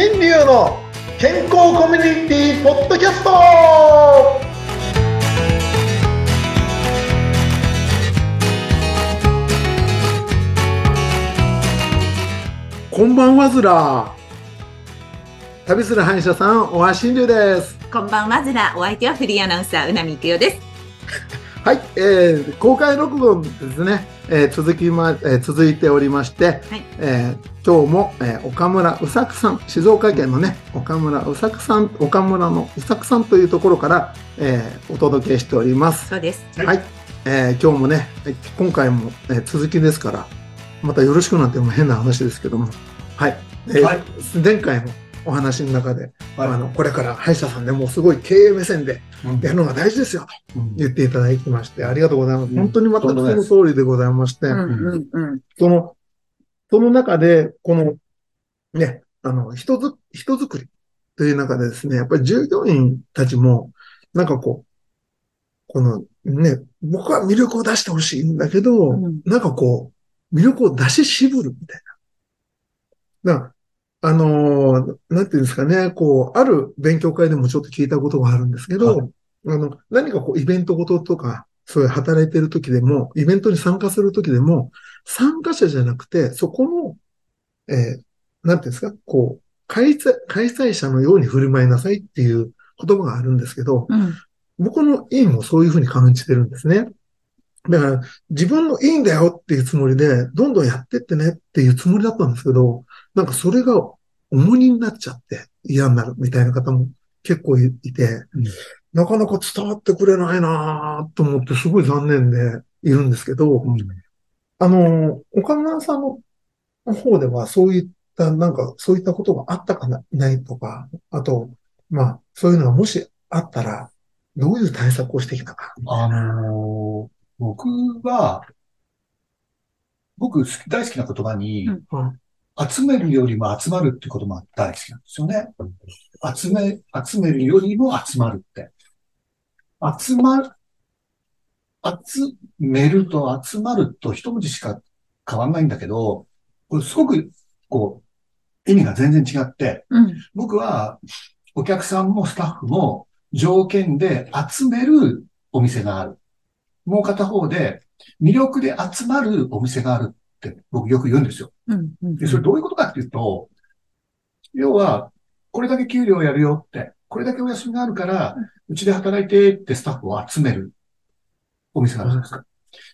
新流の健康コミュニティポッドキャスト。こんばんはずら旅する歯医者さん大橋新流です。こんばんはずらお相手はフリーアナウンサーうなみいくよです。はい、えー、公開録音ですね、えー、続きま、えー、続いておりまして、はい。えー、今日も、えー、岡村うさくさん静岡県のね岡村うさくさん岡村のうさくさんというところから、えー、お届けしております。そうです。はい、えー、今日もね今回も、えー、続きですからまたよろしくなんても変な話ですけども。はい、えーはい、前回のお話の中で、はい、あのこれから歯医者さんでもすごい経営目線でやるのが大事ですよ。と言っていただきまして、ありがとうございます。本当にまたその通りでございまして、その、その中で、この、ね、あの、人づ、人づくりという中でですね、やっぱり従業員たちも、なんかこう、このね、僕は魅力を出してほしいんだけど、うん、なんかこう、魅力を出し渋るみたいな。なあのー、なんていうんですかね、こう、ある勉強会でもちょっと聞いたことがあるんですけど、はい、あの、何かこう、イベントごととか、そういう働いてる時でも、イベントに参加する時でも、参加者じゃなくて、そこの、えー、なんていうんですか、こう、開催、開催者のように振る舞いなさいっていう言葉があるんですけど、うん、僕の委員もそういうふうに感じてるんですね。だから、自分のいいんだよっていうつもりで、どんどんやってってねっていうつもりだったんですけど、なんかそれが重荷になっちゃって嫌になるみたいな方も結構いて、うん、なかなか伝わってくれないなと思ってすごい残念でいるんですけど、うん、あの、岡村さんの方ではそういった、なんかそういったことがあったかないとか、あと、まあ、そういうのがもしあったら、どういう対策をしてきたか。あのー、僕は、僕大好きな言葉に、うん集めるよりも集まるってことも大好きなんですよね。集め、集めるよりも集まるって。集まる、集めると集まると一文字しか変わんないんだけど、これすごく、こう、意味が全然違って、うん、僕はお客さんもスタッフも条件で集めるお店がある。もう片方で魅力で集まるお店があるって僕よく言うんですよ。で、それどういうことかっていうと、要は、これだけ給料やるよって、これだけお休みがあるから、うちで働いてってスタッフを集めるお店があるじゃないですか。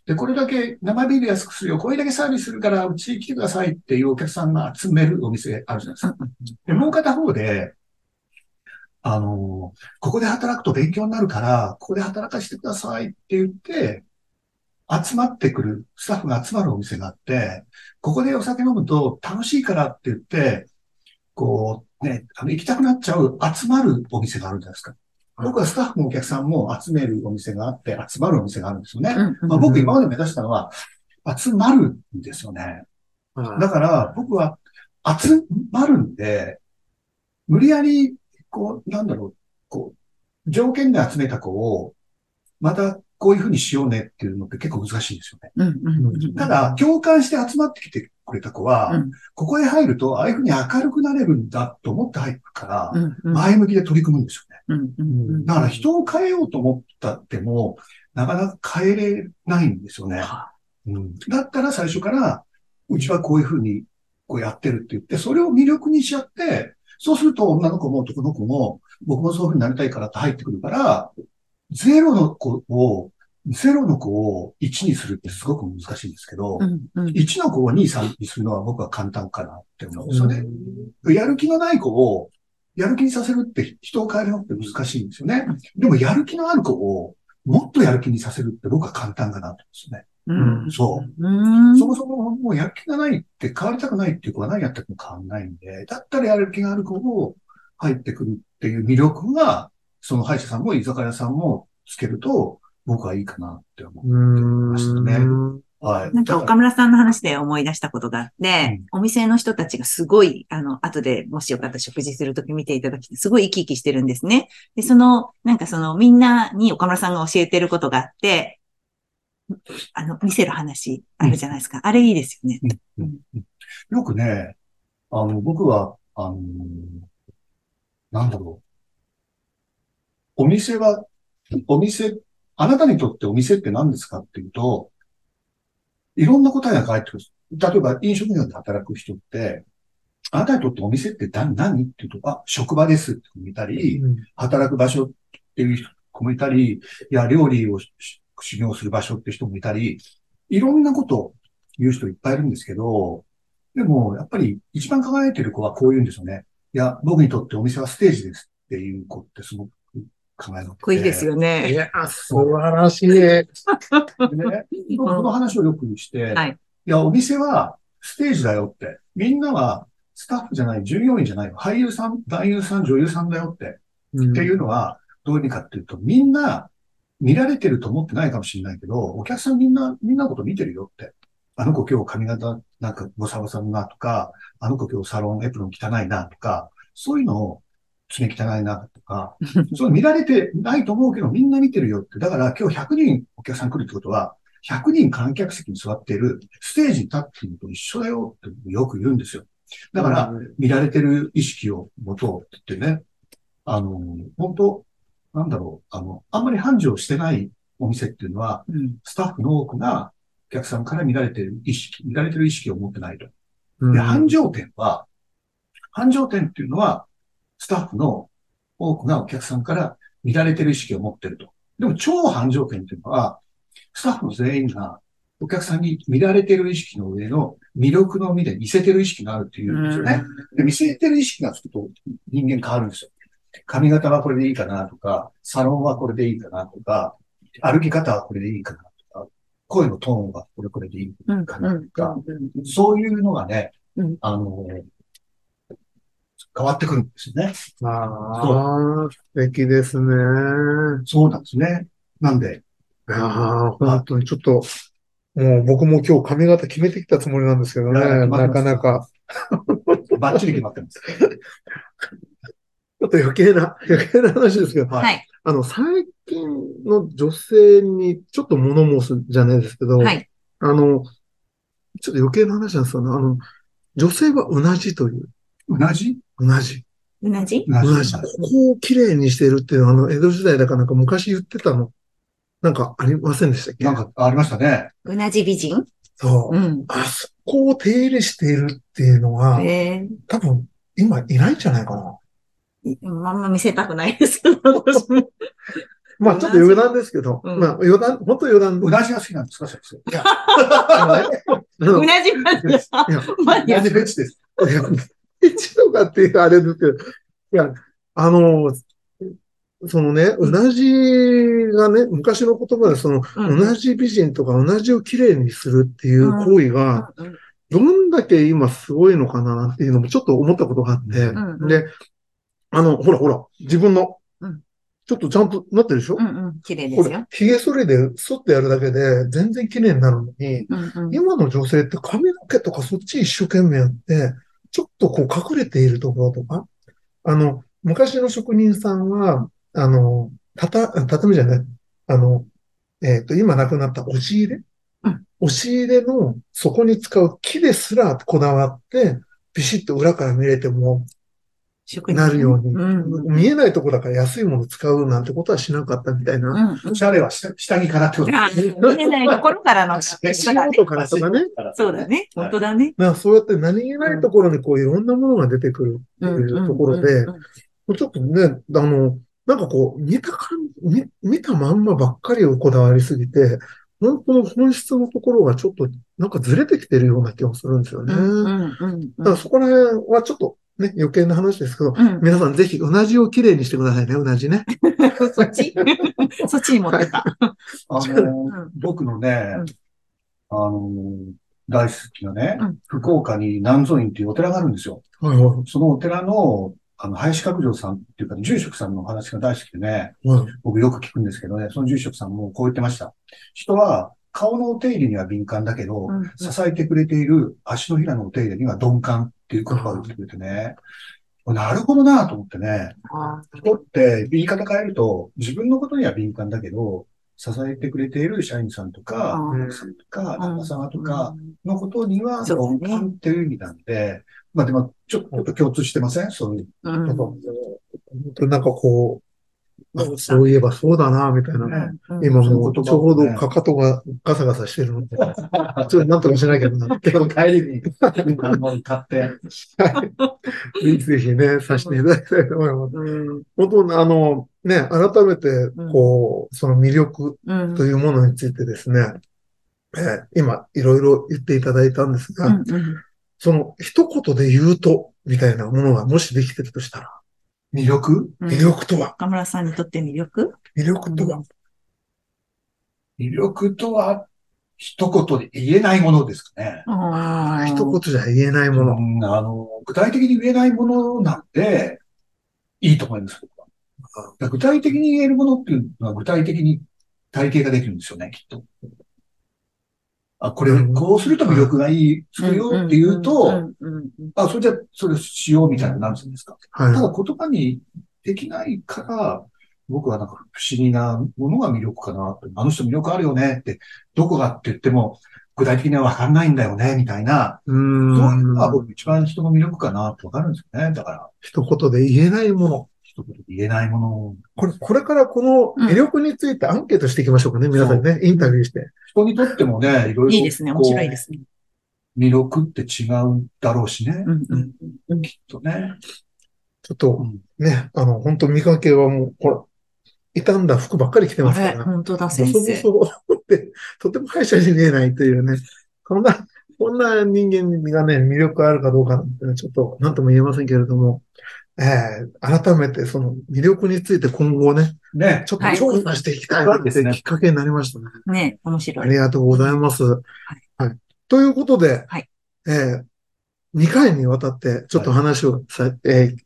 で、これだけ生ビール安くするよ、これだけサービスするから、うちに来てくださいっていうお客さんが集めるお店あるじゃないですか。で、もう片方で、あの、ここで働くと勉強になるから、ここで働かせてくださいって言って、集まってくる、スタッフが集まるお店があって、ここでお酒飲むと楽しいからって言って、こうね、あの行きたくなっちゃう集まるお店があるじゃないですか。僕はスタッフもお客さんも集めるお店があって、集まるお店があるんですよね。まあ、僕今まで目指したのは、集まるんですよね。だから僕は集まるんで、無理やり、こう、なんだろう、こう、条件で集めた子を、またこういうふうにしようねっていうのって結構難しいんですよね。ただ、共感して集まってきてくれた子は、うん、ここへ入ると、ああいうふうに明るくなれるんだと思って入るから、前向きで取り組むんですよね。だから人を変えようと思ったっても、なかなか変えれないんですよね。うん、だったら最初から、うちはこういうふうにこうやってるって言って、それを魅力にしちゃって、そうすると女の子も男の子も、僕もそういうふうになりたいからって入ってくるから、ゼロの子を、ゼロの子を1にするってすごく難しいんですけど、うんうん、1の子を2、3にするのは僕は簡単かなって思うんですよね。やる気のない子を、やる気にさせるって人を変えるのって難しいんですよね。でもやる気のある子をもっとやる気にさせるって僕は簡単かなと思うんですよね。うん、そう、うん。そもそももうやる気がないって変わりたくないっていう子は何やっても変わんないんで、だったらやる気がある子を入ってくるっていう魅力が、その歯医者さんも居酒屋さんもつけると、僕はいいかなって思いましたね。はい。なんか岡村さんの話で思い出したことがあって、うん、お店の人たちがすごい、あの、後でもしよかったら食事するとき見ていただきて、すごい生き生きしてるんですね。で、その、なんかそのみんなに岡村さんが教えてることがあって、あの、見せる話あるじゃないですか。うん、あれいいですよね、うん。よくね、あの、僕はあのー、なんだろう。お店は、お店、あなたにとってお店って何ですかっていうと、いろんな答えが返ってくる。例えば飲食業で働く人って、あなたにとってお店って何何っていうと、あ、職場ですって子もいたり、うん、働く場所っていう子もいたり、いや、料理を修行する場所って人もいたり、いろんなことを言う人いっぱいいるんですけど、でも、やっぱり一番輝いてる子はこう言うんですよね。いや、僕にとってお店はステージですっていう子ってすごく考えがかっこいいですよね。いや、素晴らしい。ね、この話をよくして、はい、いや、お店はステージだよって。みんなはスタッフじゃない、従業員じゃない、俳優さん、男優さん、女優さんだよって。うん、っていうのは、どういう意味かっていうと、みんな見られてると思ってないかもしれないけど、お客さんみんな、みんなのこと見てるよって。あの子今日髪型なんかボサボサだなとか、あの子今日サロンエプロン汚いなとか、そういうのを爪汚いなとか、そう見られてないと思うけどみんな見てるよって。だから今日100人お客さん来るってことは、100人観客席に座っているステージに立っているのと一緒だよってよく言うんですよ。だから、見られてる意識を持とうって言ってね、あの、本当なんだろう、あの、あんまり繁盛してないお店っていうのは、うん、スタッフの多くがお客さんから見られてる意識、見られてる意識を持ってないと。で、繁盛店は、繁盛店っていうのは、スタッフの多くがお客さんから見られてる意識を持ってると。でも、超繁盛店っていうのは、スタッフの全員がお客さんに見られてる意識の上の魅力のみで見せてる意識があるっていうんですよね。で、見せてる意識がつくと人間変わるんですよ。髪型はこれでいいかなとか、サロンはこれでいいかなとか、歩き方はこれでいいかなとか、声のトーンはこれこれでいいかなとか、そういうのがね、あの、変わってくるんですよね。ああ、素敵ですね。そうなんですね。なんで。ああ、本当にちょっと、もう僕も今日髪型決めてきたつもりなんですけどね、なかなか。バッチリ決まってます。ょっと余計な、余計な話ですけど、はい。あの、最近の女性にちょっと物申すじゃないですけど、はい。あの、ちょっと余計な話なんですよね。あの、女性はうなじという。うなじ？うなじ。うなじ？うなじ。ここをきれいにしてるっていうのは、あの、江戸時代だかなんか昔言ってたの。なんかありませんでしたっけ？なんかありましたね。うなじ美人？そう。うん。あそこを手入れしているっていうのは、えー、多分今いないんじゃないかな。あんま見せたくないですけど、私も。まあ、ちょっと余談ですけど、うん、まあ、余談、本当余談。うなじが好きなんですか、先生？いや、うなじ。マニア。うなじフェチです。いや、フェチとかっていうあれですけど、いや、あの、そのね、うなじがね、昔の言葉でその、うなじ美人とかうなじをきれいにするっていう行為が、どんだけ今すごいのかなっていうのもちょっと思ったことがあって、で、あの、ほらほら、自分の、ちょっとちゃんとなってるでしょ？うんうん、綺麗ですよ。髭剃りで剃ってやるだけで全然綺麗になるのに、うんうん、今の女性って髪の毛とかそっち一生懸命やって、ちょっとこう隠れているところとか、あの、昔の職人さんは、あの、たた、畳じゃない、あの、えっ、ー、と、今亡くなった押し入れ、うん、押し入れの底に使う木ですらこだわって、ビシッと裏から見れても、なるように、うん、見えないとこだから安いもの使うなんてことはしなかったみたいな。うん、おしゃれは下着からってこと見えないところからの 仕事から。とかね。そうだね。本当だね。そうやって何気ないところにこういろんなものが出てくるっていうところで、ちょっとね、あの、なんかこう、見た感じ、見たまんまばっかりをこだわりすぎて、本当の本質のところがちょっとなんかずれてきてるような気もするんですよね。だからそこら辺はちょっとね、余計な話ですけど、うん、皆さんぜひうなじをきれいにしてくださいね、うなじね。そっち？そっちに持ってた。あの、僕のね、あの、大好きなね、福岡に南蔵院っていうお寺があるんですよ。はいはい、そのお寺の、あの、林閣城さんっていうか、住職さんのお話が大好きでね、僕よく聞くんですけどね、その住職さんもこう言ってました。人は顔のお手入れには敏感だけど、うん、支えてくれている足のひらのお手入れには鈍感っていう言葉を言ってくれてね。なるほどなと思ってね。人って言い方変えると、自分のことには敏感だけど、支えてくれている社員さんとか、お客さんとか、旦那様とかのことには、共感っていう意味なんで、まあでも、ちょっと共通してません？そういう。うん、なんかこう、そういえばそうだな、みたいな。ね、今もうちょうどかかとがガサガサしてるので、ちょっとなんとかしなきゃな。今日帰りに買って。ぜひね、させていただきたいと思います。本当あの、ね、改めて、こう、その魅力というものについてですね、えー、今、いろいろ言っていただいたんですが、その一言で言うと、みたいなものがもしできてるとしたら、魅力？魅力とは？岡村さんにとって魅力？魅力とは、魅力とは、一言で言えないものですかね。一言じゃ言えないもの、うん。あの、具体的に言えないものなんで、いいと思います、具体的に言えるものっていうのは具体的に体系ができるんですよね、きっと。あ、これ、こうすると魅力がいい、するよって言うと、あ、それじゃ、それしようみたいななるんですか。はい、ただ言葉にできないから、僕はなんか不思議なものが魅力かな。あの人魅力あるよねって、どこがって言っても、具体的にはわかんないんだよね、みたいな。うん。そういうのが僕一番人の魅力かなってわかるんですよね。だから。一言で言えないもの。一言で言えないもの。これ、これからこの魅力についてアンケートしていきましょうかね、うん、皆さんね、インタビューして。人にとってもね、いろいろ。いいですね、面白いですね。魅力って違うだろうしね。うんうんうん、きっとね。ちょっと、ね、あの、本当見かけはもう、ほら、傷んだ服ばっかり着てますから。本当だ、先生。そうそうって、とても歯医者に見えないというね。こんな、こんな人間がね、魅力あるかどうかなんて、ちょっと何とも言えませんけれども、えー、改めてその魅力について今後ね、ね、ちょっと調査していきたいなってきっかけになりましたね。ね、面白い。ありがとうございます。はい。はい、ということで、はい、えー、2回にわたってちょっと話をさ、はい、えー、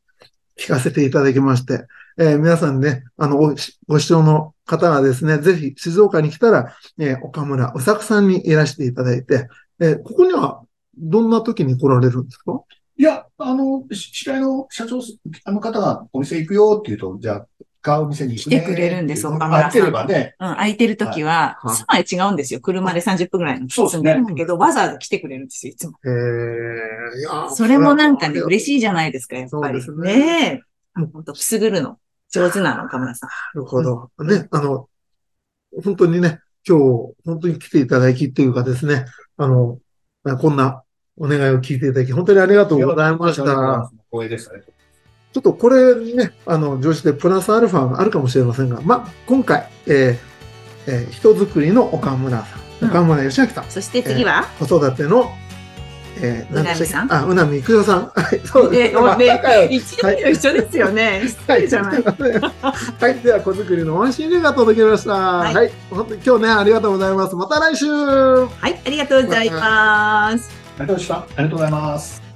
聞かせていただきまして、えー、皆さんね、あのご、ご視聴の方がですね、ぜひ静岡に来たら、えー、岡村うさくさんにいらしていただいて、えー、ここにはどんな時に来られるんですか？いや、あの、知り合いの社長、あの方がお店行くよって言うと、じゃあ、買う店に。来てくれるんです、岡村さん。空いてればね。うん、空いてる時は、住まい違うんですよ。車で30分くらいの住んでるんだけど、わざわざ来てくれるんですよ、いつも。へえ。いやそれもなんかね、嬉しいじゃないですか、やっぱり。そうですね。ね本当くすぐるの。上手なの、岡村さん。なるほど。ね、あの、本当にね、今日、本当に来ていただきっていうかですね、あの、こんなお願いを聞いていただき、本当にありがとうございました。光栄でしたね。ちょっとこれにね、あの、上司でプラスアルファがあるかもしれませんが、まあ、今回、えー、えー、人づくりの岡村さん、うん、岡村義明さん。そして次は、えー、子育ての、えー、うなみさんあ、うなみくよさん。はい、そうです。えー、ね、一応一緒ですよね。はい、じゃない。はい、では、子作りのワンシーンレが届けました。はい、はい、本当に今日ね、ありがとうございます。また来週。はい、ありがとうございます。ありがとうございました。ありがとうございます。